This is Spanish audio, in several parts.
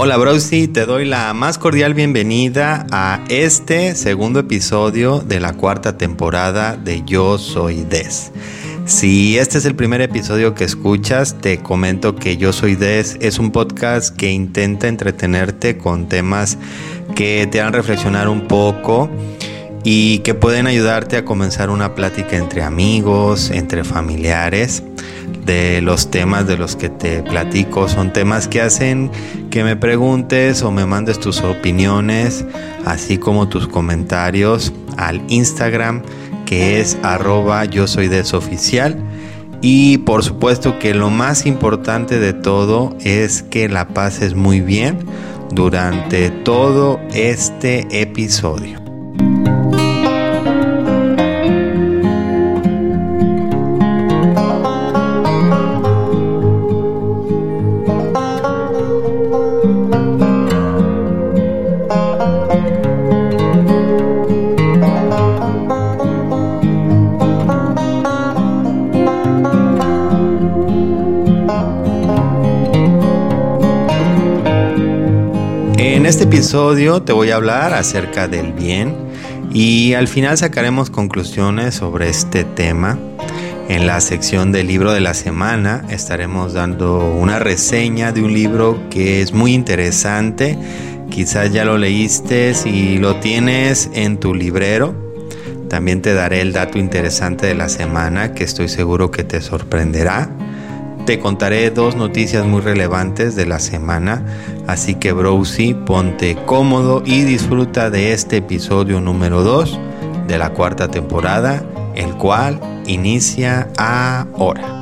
Hola Browsy, te doy la más cordial bienvenida a este segundo episodio de la cuarta temporada de Yo Soy Des. Si este es el primer episodio que escuchas, te comento que Yo Soy Des es un podcast que intenta entretenerte con temas que te hagan reflexionar un poco y que pueden ayudarte a comenzar una plática entre amigos, entre familiares de los temas de los que te platico. Son temas que hacen que me preguntes o me mandes tus opiniones, así como tus comentarios al Instagram que es arroba yo soy desoficial. Y por supuesto que lo más importante de todo es que la pases muy bien durante todo este episodio. Este episodio te voy a hablar acerca del bien y al final sacaremos conclusiones sobre este tema. En la sección del libro de la semana estaremos dando una reseña de un libro que es muy interesante. Quizás ya lo leíste si lo tienes en tu librero. También te daré el dato interesante de la semana que estoy seguro que te sorprenderá. Te contaré dos noticias muy relevantes de la semana, así que Browsy, ponte cómodo y disfruta de este episodio número 2 de la cuarta temporada, el cual inicia ahora.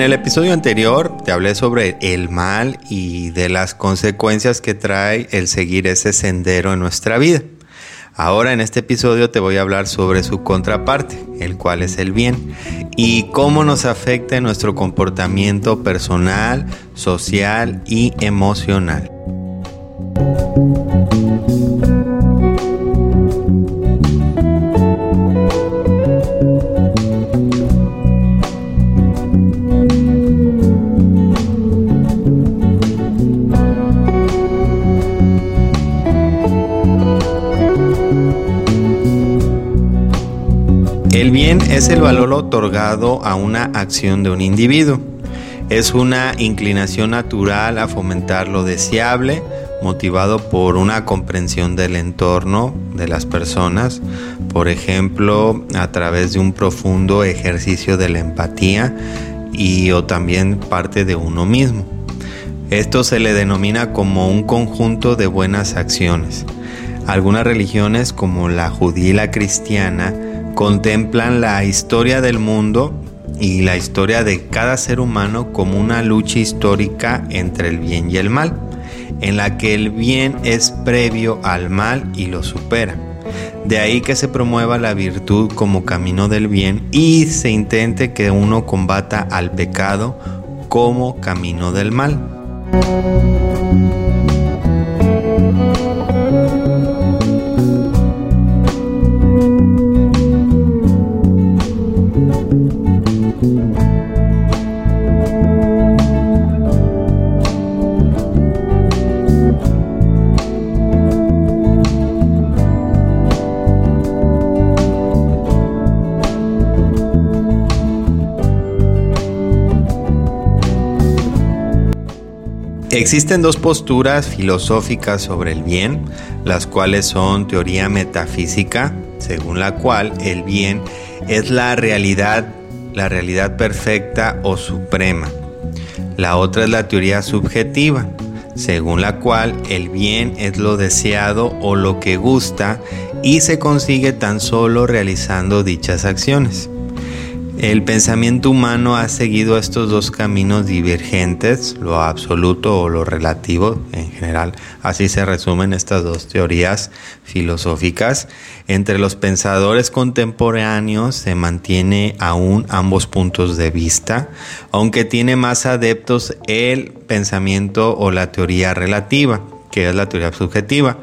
En el episodio anterior te hablé sobre el mal y de las consecuencias que trae el seguir ese sendero en nuestra vida. Ahora en este episodio te voy a hablar sobre su contraparte, el cual es el bien, y cómo nos afecta nuestro comportamiento personal, social y emocional. Es el valor otorgado a una acción de un individuo. Es una inclinación natural a fomentar lo deseable, motivado por una comprensión del entorno de las personas, por ejemplo, a través de un profundo ejercicio de la empatía y o también parte de uno mismo. Esto se le denomina como un conjunto de buenas acciones. Algunas religiones como la judía y la cristiana contemplan la historia del mundo y la historia de cada ser humano como una lucha histórica entre el bien y el mal, en la que el bien es previo al mal y lo supera. De ahí que se promueva la virtud como camino del bien y se intente que uno combata al pecado como camino del mal. Existen dos posturas filosóficas sobre el bien, las cuales son teoría metafísica, según la cual el bien es la realidad, la realidad perfecta o suprema. La otra es la teoría subjetiva, según la cual el bien es lo deseado o lo que gusta y se consigue tan solo realizando dichas acciones. El pensamiento humano ha seguido estos dos caminos divergentes, lo absoluto o lo relativo en general. Así se resumen estas dos teorías filosóficas. Entre los pensadores contemporáneos se mantiene aún ambos puntos de vista, aunque tiene más adeptos el pensamiento o la teoría relativa, que es la teoría subjetiva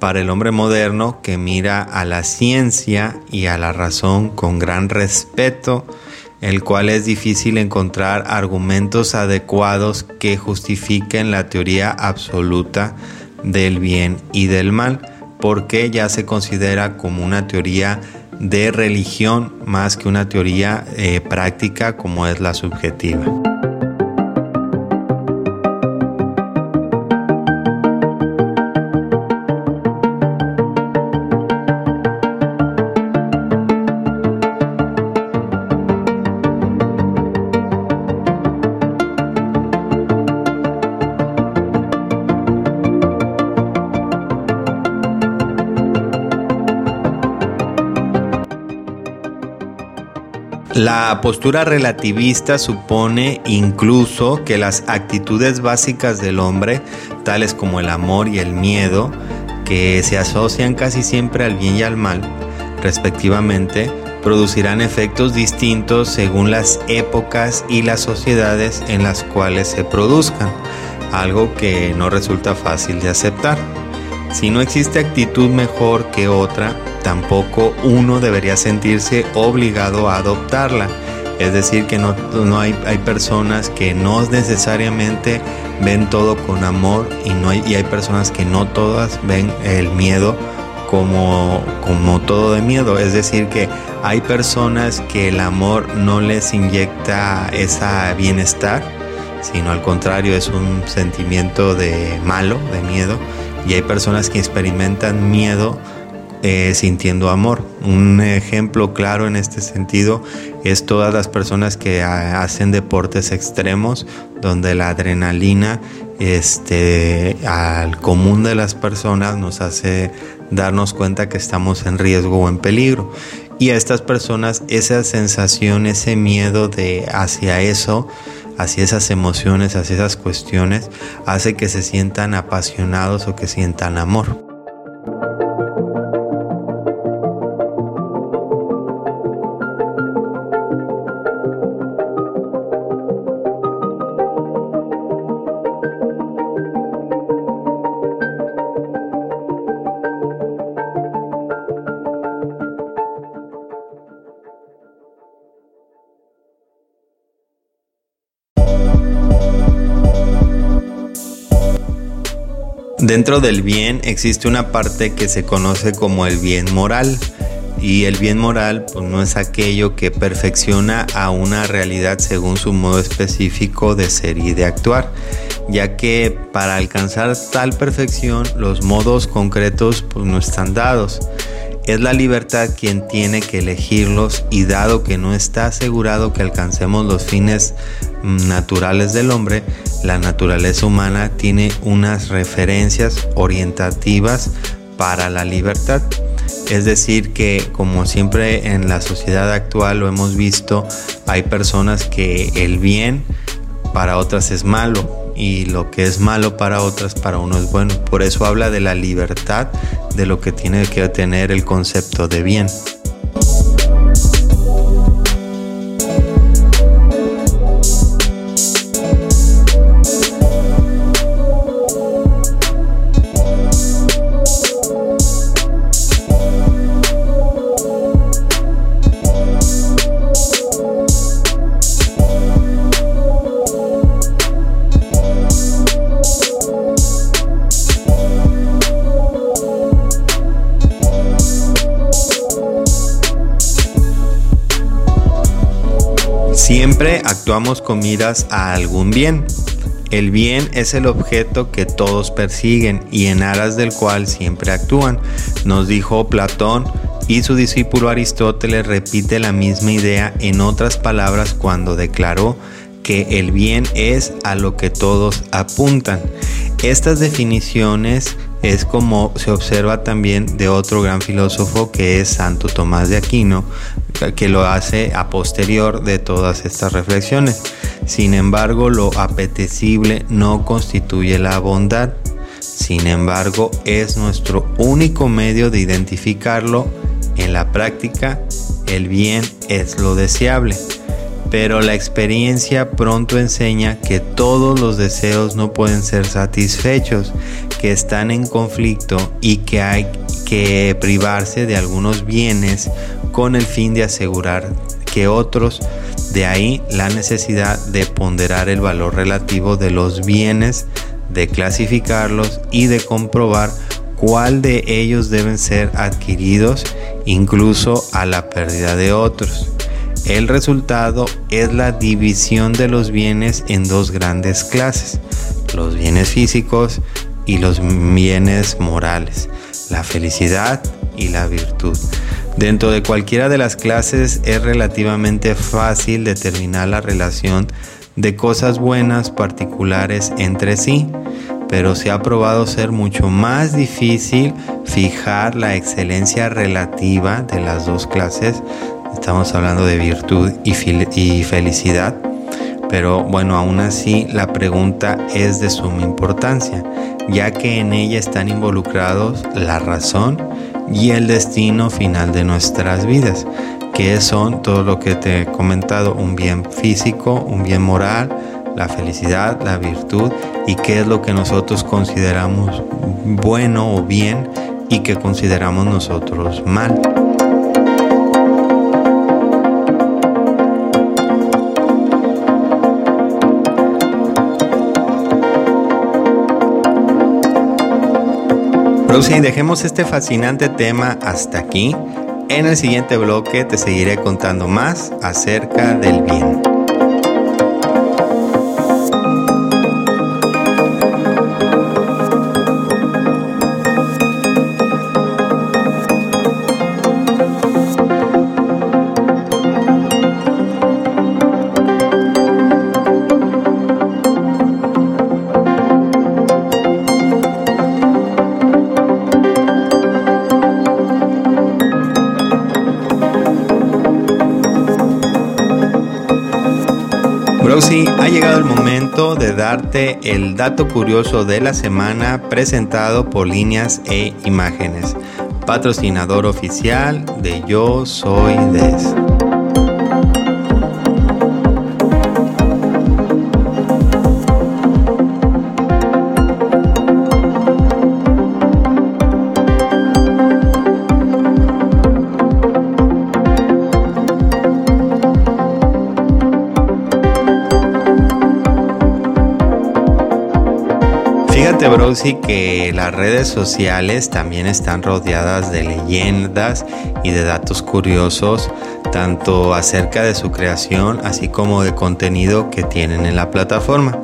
para el hombre moderno que mira a la ciencia y a la razón con gran respeto, el cual es difícil encontrar argumentos adecuados que justifiquen la teoría absoluta del bien y del mal, porque ya se considera como una teoría de religión más que una teoría eh, práctica como es la subjetiva. La postura relativista supone incluso que las actitudes básicas del hombre, tales como el amor y el miedo, que se asocian casi siempre al bien y al mal, respectivamente, producirán efectos distintos según las épocas y las sociedades en las cuales se produzcan, algo que no resulta fácil de aceptar. Si no existe actitud mejor que otra, tampoco uno debería sentirse obligado a adoptarla. Es decir, que no, hay, hay, personas que no necesariamente ven todo con amor y, no hay, y hay personas que no todas ven el miedo como, como todo de miedo. Es decir, que hay personas que el amor no les inyecta ese bienestar, sino al contrario es un sentimiento de malo, de miedo. Y hay personas que experimentan miedo eh, sintiendo amor. Un ejemplo claro en este sentido es todas las personas que hacen deportes extremos donde la adrenalina este, al común de las personas nos hace darnos cuenta que estamos en riesgo o en peligro. Y a estas personas esa sensación, ese miedo de hacia eso, hacia esas emociones, hacia esas cuestiones, hace que se sientan apasionados o que sientan amor. Dentro del bien existe una parte que se conoce como el bien moral. Y el bien moral pues, no es aquello que perfecciona a una realidad según su modo específico de ser y de actuar, ya que para alcanzar tal perfección los modos concretos pues, no están dados. Es la libertad quien tiene que elegirlos y dado que no está asegurado que alcancemos los fines mm, naturales del hombre, la naturaleza humana tiene unas referencias orientativas para la libertad. Es decir, que como siempre en la sociedad actual lo hemos visto, hay personas que el bien para otras es malo y lo que es malo para otras para uno es bueno. Por eso habla de la libertad, de lo que tiene que tener el concepto de bien. Actuamos con miras a algún bien. El bien es el objeto que todos persiguen y en aras del cual siempre actúan. Nos dijo Platón y su discípulo Aristóteles repite la misma idea en otras palabras cuando declaró que el bien es a lo que todos apuntan. Estas definiciones es como se observa también de otro gran filósofo que es Santo Tomás de Aquino, que lo hace a posterior de todas estas reflexiones. Sin embargo, lo apetecible no constituye la bondad. Sin embargo, es nuestro único medio de identificarlo. En la práctica, el bien es lo deseable. Pero la experiencia pronto enseña que todos los deseos no pueden ser satisfechos, que están en conflicto y que hay que privarse de algunos bienes con el fin de asegurar que otros, de ahí la necesidad de ponderar el valor relativo de los bienes, de clasificarlos y de comprobar cuál de ellos deben ser adquiridos incluso a la pérdida de otros. El resultado es la división de los bienes en dos grandes clases, los bienes físicos y los bienes morales, la felicidad y la virtud. Dentro de cualquiera de las clases es relativamente fácil determinar la relación de cosas buenas particulares entre sí, pero se ha probado ser mucho más difícil fijar la excelencia relativa de las dos clases. Estamos hablando de virtud y, felicidad, pero bueno, aún así la pregunta es de suma importancia, ya que en ella están involucrados la razón y el destino final de nuestras vidas, que son todo lo que te he comentado, un bien físico, un bien moral, la felicidad, la virtud y qué es lo que nosotros consideramos bueno o bien y que consideramos nosotros mal. Pero dejemos este fascinante tema hasta aquí. En el siguiente bloque te seguiré contando más acerca del bien. Sí, ha llegado el momento de darte el dato curioso de la semana presentado por líneas e imágenes. Patrocinador oficial de Yo Soy Des. Brosi que las redes sociales también están rodeadas de leyendas y de datos curiosos, tanto acerca de su creación, así como de contenido que tienen en la plataforma.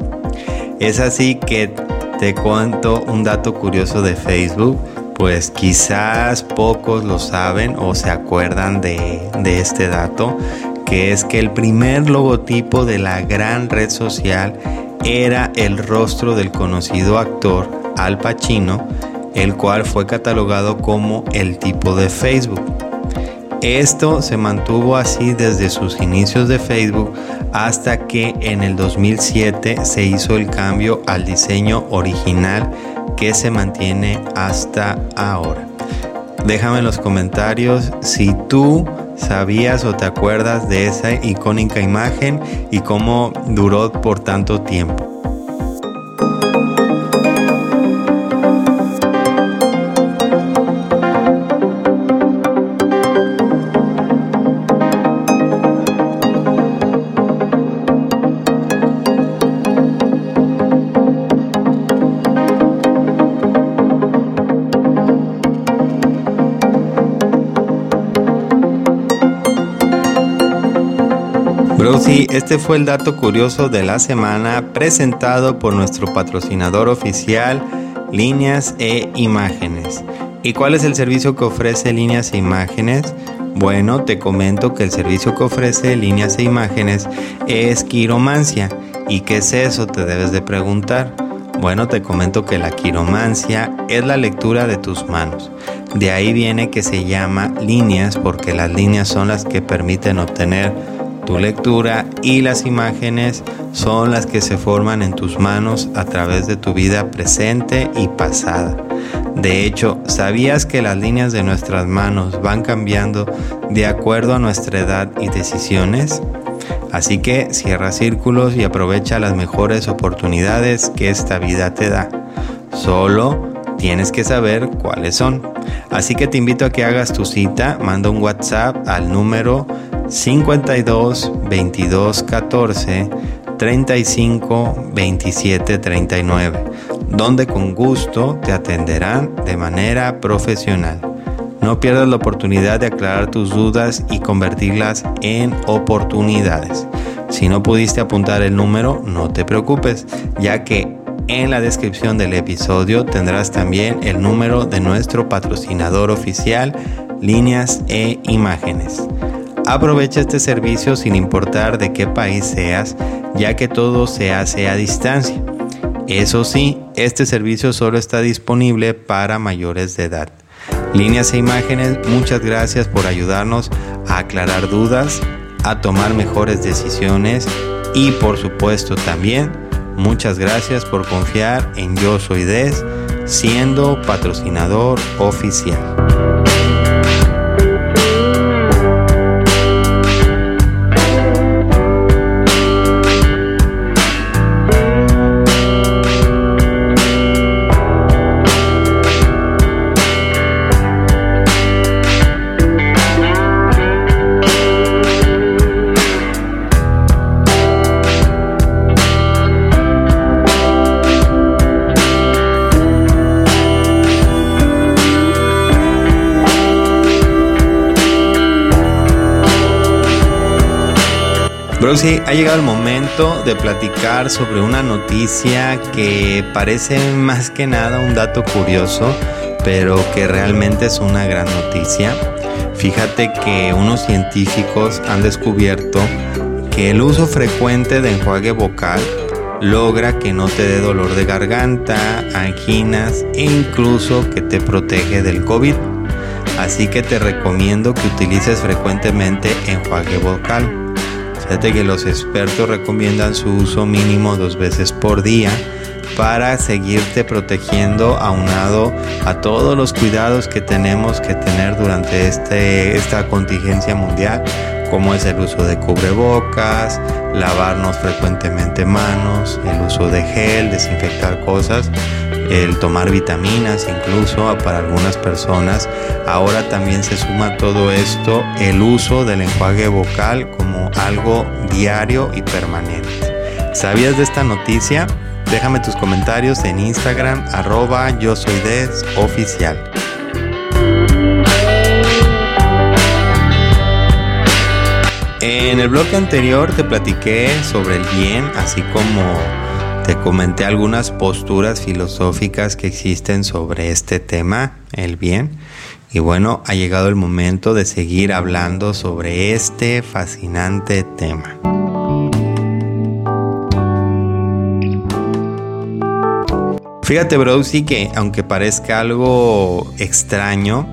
Es así que te cuento un dato curioso de Facebook, pues quizás pocos lo saben o se acuerdan de, de este dato, que es que el primer logotipo de la gran red social era el rostro del conocido actor Al Pacino, el cual fue catalogado como el tipo de Facebook. Esto se mantuvo así desde sus inicios de Facebook hasta que en el 2007 se hizo el cambio al diseño original que se mantiene hasta ahora. Déjame en los comentarios si tú ¿Sabías o te acuerdas de esa icónica imagen y cómo duró por tanto tiempo? Sí, este fue el dato curioso de la semana presentado por nuestro patrocinador oficial Líneas e Imágenes. ¿Y cuál es el servicio que ofrece Líneas e Imágenes? Bueno, te comento que el servicio que ofrece Líneas e Imágenes es quiromancia. ¿Y qué es eso? Te debes de preguntar. Bueno, te comento que la quiromancia es la lectura de tus manos. De ahí viene que se llama líneas porque las líneas son las que permiten obtener tu lectura y las imágenes son las que se forman en tus manos a través de tu vida presente y pasada. De hecho, ¿sabías que las líneas de nuestras manos van cambiando de acuerdo a nuestra edad y decisiones? Así que cierra círculos y aprovecha las mejores oportunidades que esta vida te da. Solo tienes que saber cuáles son. Así que te invito a que hagas tu cita, manda un WhatsApp al número 52 22 14 35 27 39, donde con gusto te atenderán de manera profesional. No pierdas la oportunidad de aclarar tus dudas y convertirlas en oportunidades. Si no pudiste apuntar el número, no te preocupes, ya que en la descripción del episodio tendrás también el número de nuestro patrocinador oficial, líneas e imágenes. Aprovecha este servicio sin importar de qué país seas, ya que todo se hace a distancia. Eso sí, este servicio solo está disponible para mayores de edad. Líneas e imágenes, muchas gracias por ayudarnos a aclarar dudas, a tomar mejores decisiones y por supuesto también muchas gracias por confiar en Yo Soy Des siendo patrocinador oficial. Sí, ha llegado el momento de platicar sobre una noticia que parece más que nada un dato curioso, pero que realmente es una gran noticia. Fíjate que unos científicos han descubierto que el uso frecuente de enjuague vocal logra que no te dé dolor de garganta, anginas e incluso que te protege del COVID. Así que te recomiendo que utilices frecuentemente enjuague vocal. Fíjate que los expertos recomiendan su uso mínimo dos veces por día para seguirte protegiendo aunado a todos los cuidados que tenemos que tener durante este, esta contingencia mundial, como es el uso de cubrebocas, lavarnos frecuentemente manos, el uso de gel, desinfectar cosas el tomar vitaminas incluso para algunas personas. Ahora también se suma todo esto el uso del enjuague vocal como algo diario y permanente. ¿Sabías de esta noticia? Déjame tus comentarios en Instagram arroba yo soy des oficial. En el bloque anterior te platiqué sobre el bien, así como te comenté algunas posturas filosóficas que existen sobre este tema, el bien. Y bueno, ha llegado el momento de seguir hablando sobre este fascinante tema. Fíjate, bro, sí que aunque parezca algo extraño,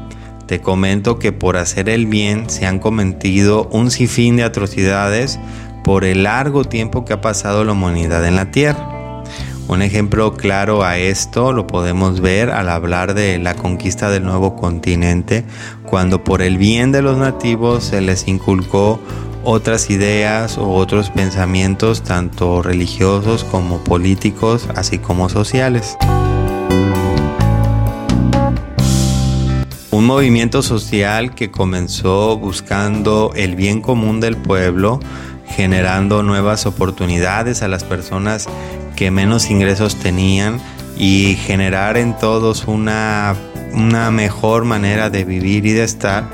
te comento que por hacer el bien se han cometido un sinfín de atrocidades por el largo tiempo que ha pasado la humanidad en la Tierra. Un ejemplo claro a esto lo podemos ver al hablar de la conquista del nuevo continente, cuando por el bien de los nativos se les inculcó otras ideas o otros pensamientos tanto religiosos como políticos, así como sociales. Un movimiento social que comenzó buscando el bien común del pueblo, generando nuevas oportunidades a las personas que menos ingresos tenían y generar en todos una, una mejor manera de vivir y de estar,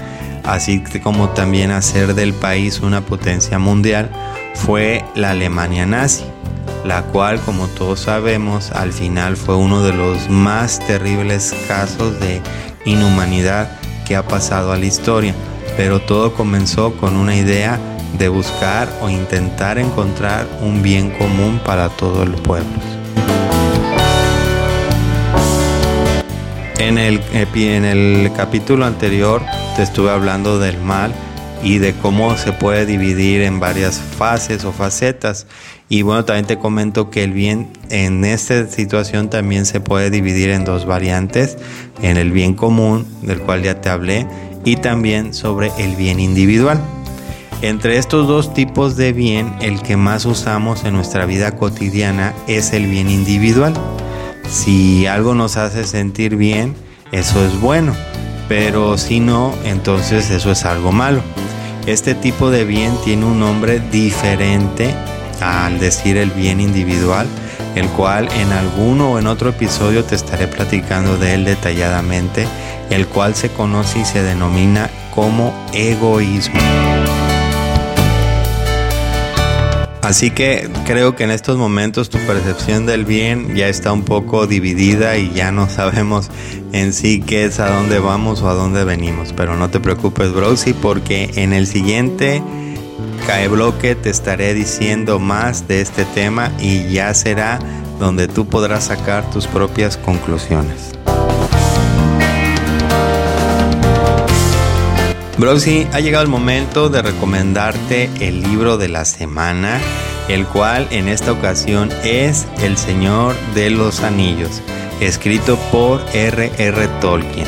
así como también hacer del país una potencia mundial, fue la Alemania nazi, la cual como todos sabemos al final fue uno de los más terribles casos de inhumanidad que ha pasado a la historia, pero todo comenzó con una idea de buscar o intentar encontrar un bien común para todo el pueblo. En el, en el capítulo anterior te estuve hablando del mal y de cómo se puede dividir en varias fases o facetas. Y bueno, también te comento que el bien en esta situación también se puede dividir en dos variantes, en el bien común, del cual ya te hablé, y también sobre el bien individual. Entre estos dos tipos de bien, el que más usamos en nuestra vida cotidiana es el bien individual. Si algo nos hace sentir bien, eso es bueno, pero si no, entonces eso es algo malo. Este tipo de bien tiene un nombre diferente al decir el bien individual, el cual en alguno o en otro episodio te estaré platicando de él detalladamente, el cual se conoce y se denomina como egoísmo. Así que creo que en estos momentos tu percepción del bien ya está un poco dividida y ya no sabemos en sí qué es a dónde vamos o a dónde venimos. Pero no te preocupes, Brosy, porque en el siguiente Cae bloque te estaré diciendo más de este tema y ya será donde tú podrás sacar tus propias conclusiones. Broxy, ha llegado el momento de recomendarte el libro de la semana, el cual en esta ocasión es El Señor de los Anillos, escrito por R.R. Tolkien.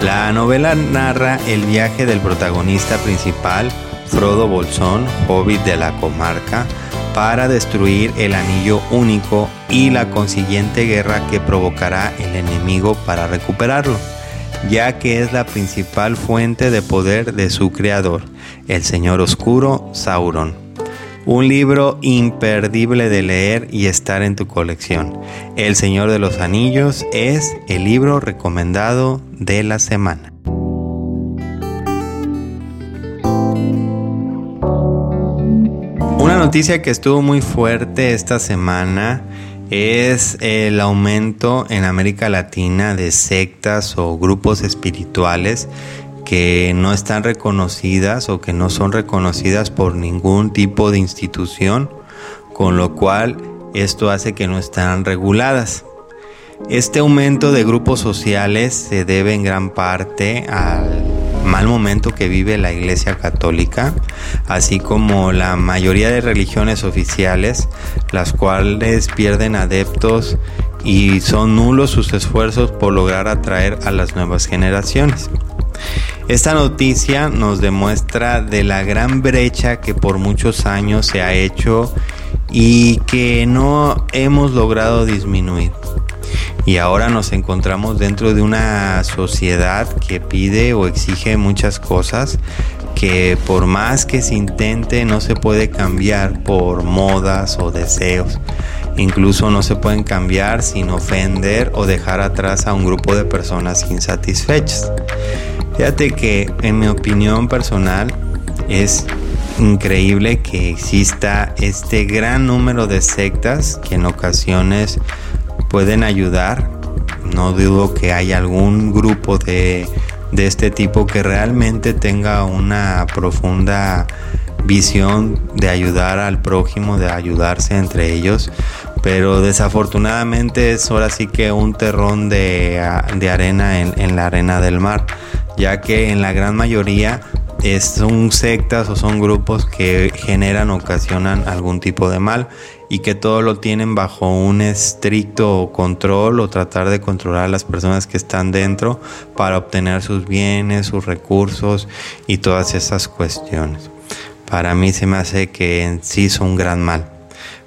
La novela narra el viaje del protagonista principal, Frodo Bolsón, hobbit de la comarca, para destruir el anillo único y la consiguiente guerra que provocará el enemigo para recuperarlo, ya que es la principal fuente de poder de su creador, el Señor Oscuro Sauron. Un libro imperdible de leer y estar en tu colección. El Señor de los Anillos es el libro recomendado de la semana. noticia que estuvo muy fuerte esta semana es el aumento en América Latina de sectas o grupos espirituales que no están reconocidas o que no son reconocidas por ningún tipo de institución, con lo cual esto hace que no están reguladas. Este aumento de grupos sociales se debe en gran parte al mal momento que vive la Iglesia Católica, así como la mayoría de religiones oficiales, las cuales pierden adeptos y son nulos sus esfuerzos por lograr atraer a las nuevas generaciones. Esta noticia nos demuestra de la gran brecha que por muchos años se ha hecho y que no hemos logrado disminuir y ahora nos encontramos dentro de una sociedad que pide o exige muchas cosas que por más que se intente no se puede cambiar por modas o deseos. Incluso no se pueden cambiar sin ofender o dejar atrás a un grupo de personas insatisfechas. Fíjate que en mi opinión personal es increíble que exista este gran número de sectas que en ocasiones pueden ayudar. No dudo que haya algún grupo de, de este tipo que realmente tenga una profunda visión de ayudar al prójimo, de ayudarse entre ellos, pero desafortunadamente es ahora sí que un terrón de, de arena en, en, la arena del mar, ya que en la gran mayoría son sectas o son grupos que generan, ocasionan algún tipo de mal y que todo lo tienen bajo un estricto control o tratar de controlar a las personas que están dentro para obtener sus bienes, sus recursos y todas esas cuestiones. Para mí se me hace que en sí son un gran mal.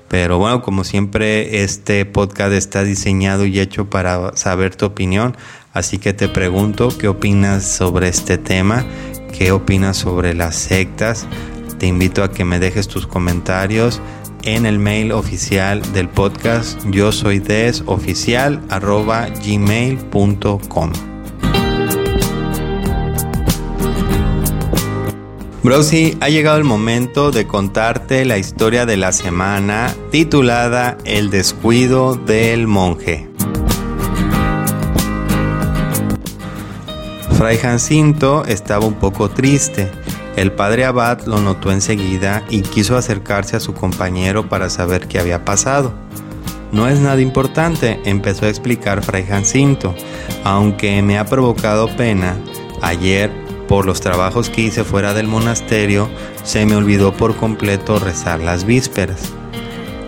Pero bueno, como siempre, este podcast está diseñado y hecho para saber tu opinión. Así que te pregunto qué opinas sobre este tema, qué opinas sobre las sectas. Te invito a que me dejes tus comentarios en el mail oficial del podcast yo soy desoficial arroba gmail.com. Brosy, ha llegado el momento de contarte la historia de la semana titulada El descuido del monje. Fray Jacinto estaba un poco triste el padre Abad lo notó enseguida y quiso acercarse a su compañero para saber qué había pasado. No es nada importante, empezó a explicar Fray Jacinto, aunque me ha provocado pena. Ayer, por los trabajos que hice fuera del monasterio, se me olvidó por completo rezar las vísperas.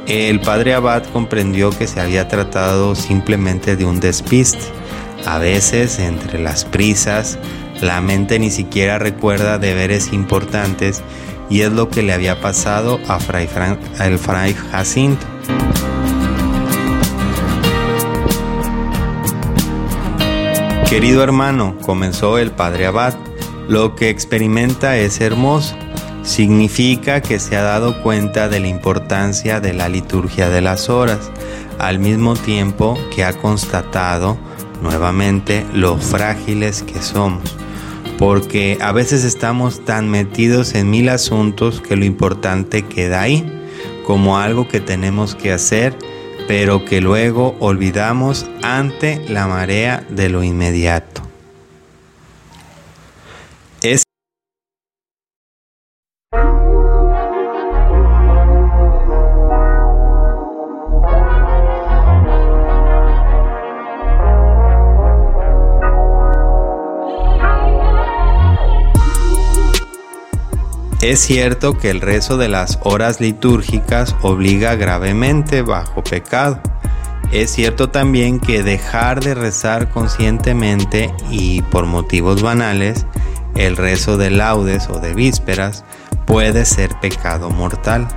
El padre Abad comprendió que se había tratado simplemente de un despiste. A veces, entre las prisas, la mente ni siquiera recuerda deberes importantes y es lo que le había pasado a Fray, al Fray Jacinto. Querido hermano, comenzó el padre Abad, lo que experimenta es hermoso significa que se ha dado cuenta de la importancia de la liturgia de las horas, al mismo tiempo que ha constatado nuevamente lo frágiles que somos, porque a veces estamos tan metidos en mil asuntos que lo importante queda ahí, como algo que tenemos que hacer, pero que luego olvidamos ante la marea de lo inmediato. Es cierto que el rezo de las horas litúrgicas obliga gravemente bajo pecado. Es cierto también que dejar de rezar conscientemente y por motivos banales el rezo de laudes o de vísperas puede ser pecado mortal,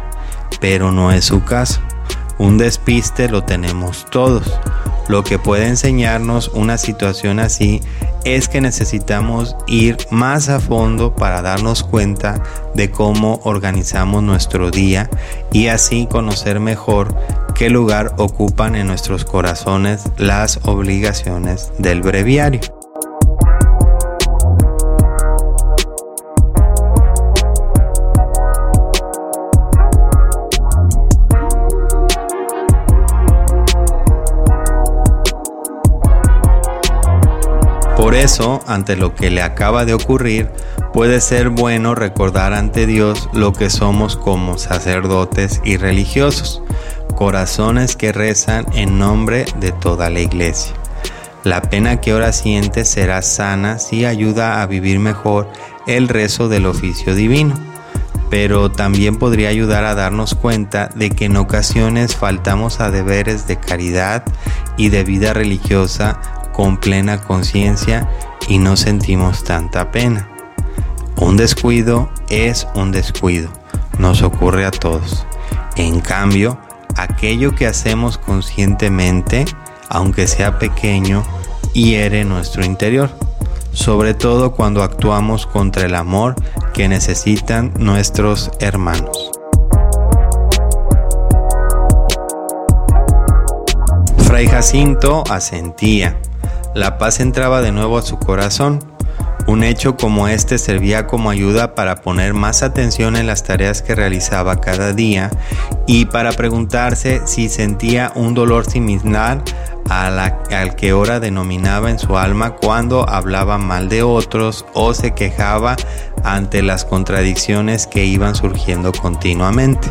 pero no es su caso. Un despiste lo tenemos todos. Lo que puede enseñarnos una situación así es que necesitamos ir más a fondo para darnos cuenta de cómo organizamos nuestro día y así conocer mejor qué lugar ocupan en nuestros corazones las obligaciones del breviario. Por eso, ante lo que le acaba de ocurrir, puede ser bueno recordar ante Dios lo que somos como sacerdotes y religiosos, corazones que rezan en nombre de toda la iglesia. La pena que ahora siente será sana si ayuda a vivir mejor el rezo del oficio divino, pero también podría ayudar a darnos cuenta de que en ocasiones faltamos a deberes de caridad y de vida religiosa con plena conciencia y no sentimos tanta pena. Un descuido es un descuido, nos ocurre a todos. En cambio, aquello que hacemos conscientemente, aunque sea pequeño, hiere nuestro interior, sobre todo cuando actuamos contra el amor que necesitan nuestros hermanos. Fray Jacinto asentía la paz entraba de nuevo a su corazón. Un hecho como este servía como ayuda para poner más atención en las tareas que realizaba cada día y para preguntarse si sentía un dolor similar al que ahora denominaba en su alma cuando hablaba mal de otros o se quejaba ante las contradicciones que iban surgiendo continuamente.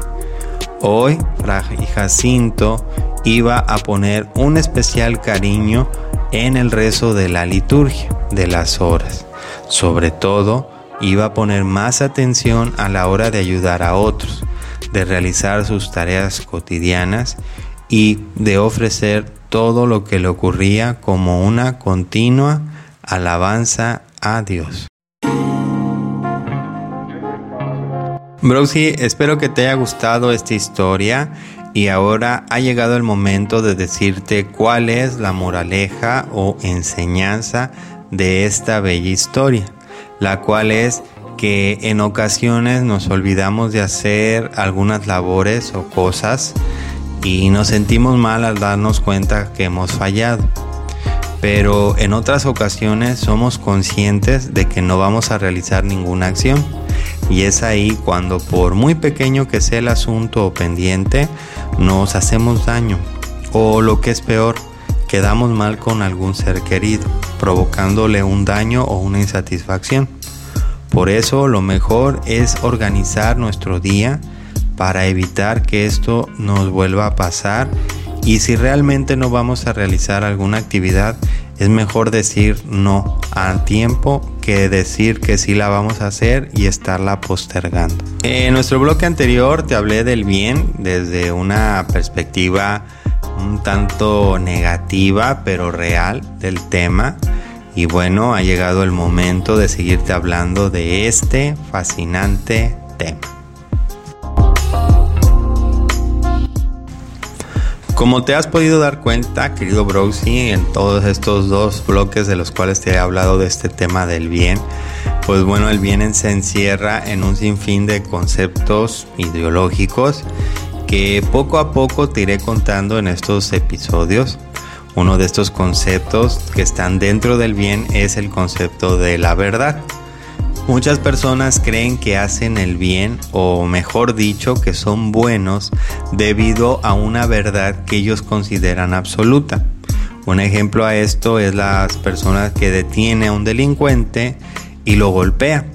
Hoy, Fray Jacinto iba a poner un especial cariño en el rezo de la liturgia de las horas. Sobre todo, iba a poner más atención a la hora de ayudar a otros, de realizar sus tareas cotidianas y de ofrecer todo lo que le ocurría como una continua alabanza a Dios. Broxy, espero que te haya gustado esta historia y ahora ha llegado el momento de decirte cuál es la moraleja o enseñanza de esta bella historia, la cual es que en ocasiones nos olvidamos de hacer algunas labores o cosas y nos sentimos mal al darnos cuenta que hemos fallado. Pero en otras ocasiones somos conscientes de que no vamos a realizar ninguna acción. Y es ahí cuando por muy pequeño que sea el asunto o pendiente, nos hacemos daño o lo que es peor, quedamos mal con algún ser querido, provocándole un daño o una insatisfacción. Por eso lo mejor es organizar nuestro día para evitar que esto nos vuelva a pasar Y si realmente no vamos a realizar alguna actividad, es mejor decir no a tiempo que decir que sí la vamos a hacer y estarla postergando. En nuestro bloque anterior te hablé del bien desde una perspectiva un tanto negativa pero real del tema. Y bueno, ha llegado el momento de seguirte hablando de este fascinante tema. Como te has podido dar cuenta, querido Browsy, en todos estos dos bloques de los cuales te he hablado de este tema del bien, pues bueno, el bien se encierra en un sinfín de conceptos ideológicos que poco a poco te iré contando en estos episodios. Uno de estos conceptos que están dentro del bien es el concepto de la verdad. Muchas personas creen que hacen el bien o mejor dicho que son buenos debido a una verdad que ellos consideran absoluta. Un ejemplo a esto es las personas que detiene a un delincuente y lo golpea.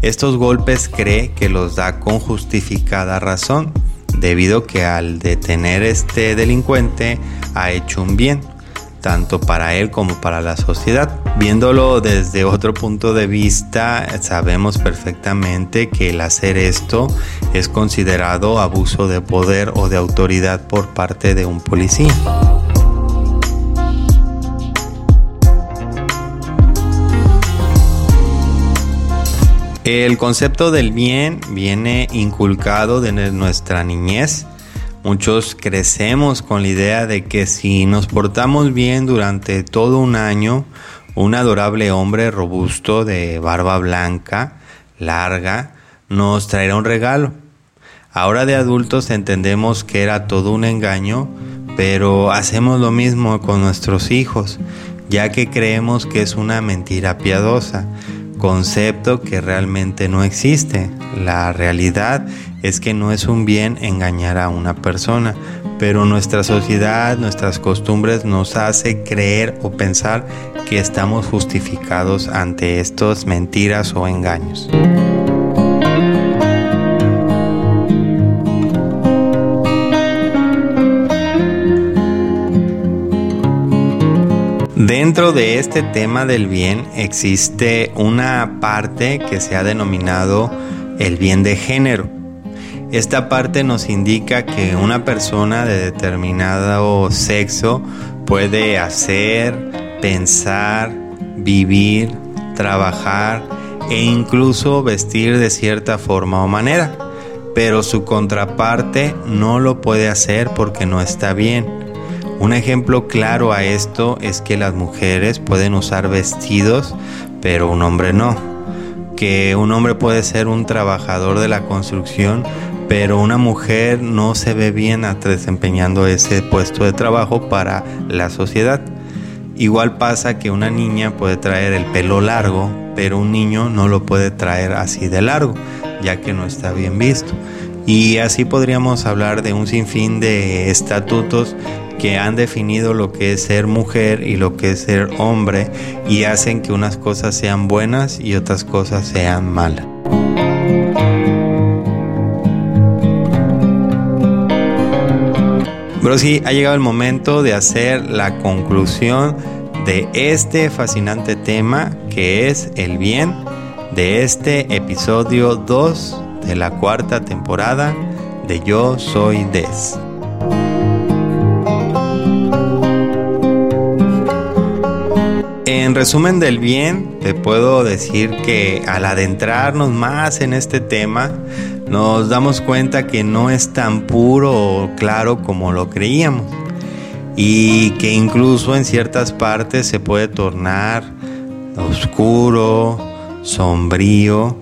Estos golpes cree que los da con justificada razón, debido que al detener este delincuente ha hecho un bien tanto para él como para la sociedad. Viéndolo desde otro punto de vista, sabemos perfectamente que el hacer esto es considerado abuso de poder o de autoridad por parte de un policía. El concepto del bien viene inculcado desde nuestra niñez Muchos crecemos con la idea de que si nos portamos bien durante todo un año, un adorable hombre robusto de barba blanca, larga, nos traerá un regalo. Ahora de adultos entendemos que era todo un engaño, pero hacemos lo mismo con nuestros hijos, ya que creemos que es una mentira piadosa, concepto que realmente no existe. La realidad es que no es un bien engañar a una persona, pero nuestra sociedad, nuestras costumbres nos hace creer o pensar que estamos justificados ante estas mentiras o engaños. Dentro de este tema del bien existe una parte que se ha denominado el bien de género. Esta parte nos indica que una persona de determinado sexo puede hacer, pensar, vivir, trabajar e incluso vestir de cierta forma o manera, pero su contraparte no lo puede hacer porque no está bien. Un ejemplo claro a esto es que las mujeres pueden usar vestidos, pero un hombre no. Que un hombre puede ser un trabajador de la construcción, pero una mujer no se ve bien desempeñando ese puesto de trabajo para la sociedad. Igual pasa que una niña puede traer el pelo largo, pero un niño no lo puede traer así de largo, ya que no está bien visto. Y así podríamos hablar de un sinfín de estatutos que han definido lo que es ser mujer y lo que es ser hombre y hacen que unas cosas sean buenas y otras cosas sean malas. Pero sí, ha llegado el momento de hacer la conclusión de este fascinante tema que es el bien de este episodio 2 de la cuarta temporada de Yo Soy Des. En resumen del bien, te puedo decir que al adentrarnos más en este tema, nos damos cuenta que no es tan puro o claro como lo creíamos y que incluso en ciertas partes se puede tornar oscuro, sombrío,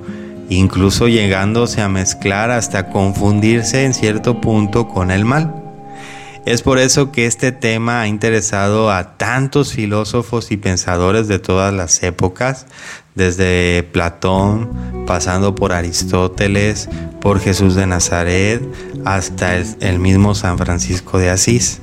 incluso llegándose a mezclar hasta confundirse en cierto punto con el mal. Es por eso que este tema ha interesado a tantos filósofos y pensadores de todas las épocas, desde Platón, pasando por Aristóteles, por Jesús de Nazaret, hasta el, mismo San Francisco de Asís.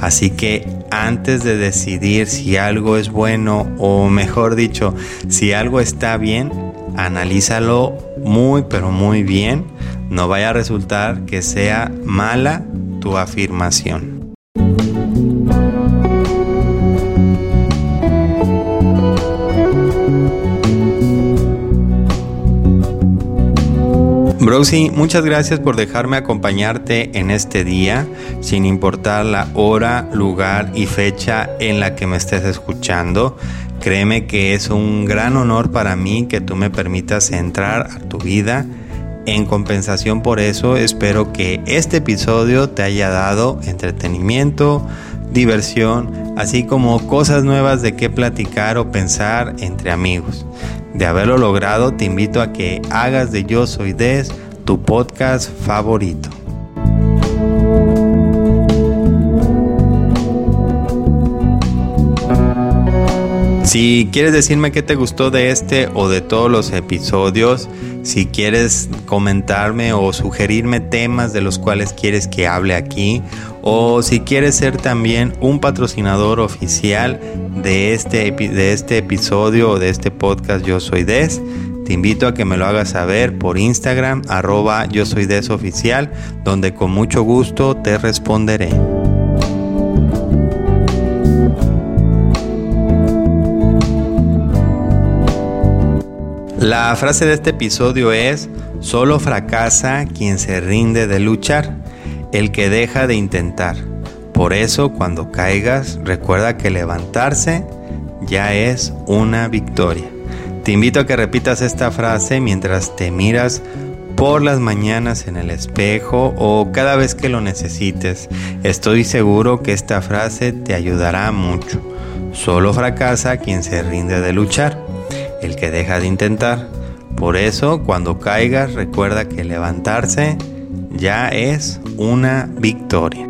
Así que antes de decidir si algo es bueno o mejor dicho, si algo está bien, analízalo muy pero muy bien, no vaya a resultar que sea mala tu afirmación. Broxy, muchas gracias por dejarme acompañarte en este día, sin importar la hora, lugar y fecha en la que me estés escuchando. Créeme que es un gran honor para mí que tú me permitas entrar a tu vida. En compensación por eso, espero que este episodio te haya dado entretenimiento, diversión, así como cosas nuevas de qué platicar o pensar entre amigos. De haberlo logrado, te invito a que hagas de Yo Soy Des tu podcast favorito. Si quieres decirme qué te gustó de este o de todos los episodios, si quieres comentarme o sugerirme temas de los cuales quieres que hable aquí, o si quieres ser también un patrocinador oficial de este, de este episodio o de este podcast Yo Soy Des, te invito a que me lo hagas saber por Instagram, arroba yo soy Des oficial, donde con mucho gusto te responderé. La frase de este episodio es, solo fracasa quien se rinde de luchar, el que deja de intentar. Por eso cuando caigas, recuerda que levantarse ya es una victoria. Te invito a que repitas esta frase mientras te miras por las mañanas en el espejo o cada vez que lo necesites. Estoy seguro que esta frase te ayudará mucho. Solo fracasa quien se rinde de luchar el que deja de intentar. Por eso, cuando caigas, recuerda que levantarse ya es una victoria.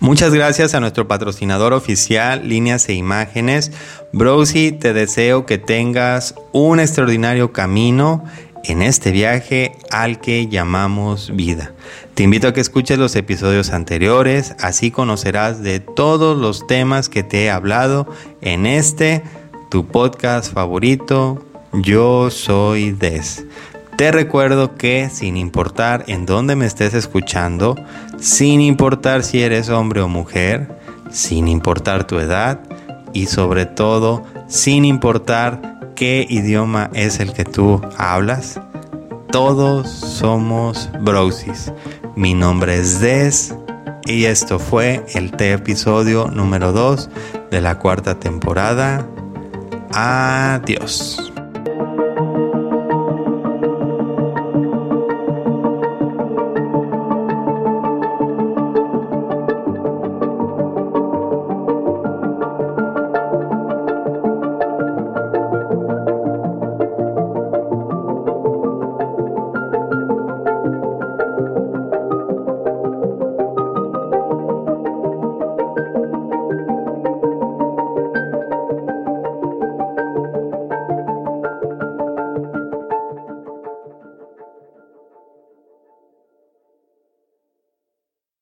Muchas gracias a nuestro patrocinador oficial, Líneas e Imágenes. Brosy, te deseo que tengas un extraordinario camino en este viaje al que llamamos vida. Te invito a que escuches los episodios anteriores, así conocerás de todos los temas que te he hablado en este, tu podcast favorito, Yo Soy Des. Te recuerdo que sin importar en dónde me estés escuchando, sin importar si eres hombre o mujer, sin importar tu edad y sobre todo sin importar qué idioma es el que tú hablas? Todos somos brosis. Mi nombre es Des y esto fue el episodio número 2 de la cuarta temporada. Adiós.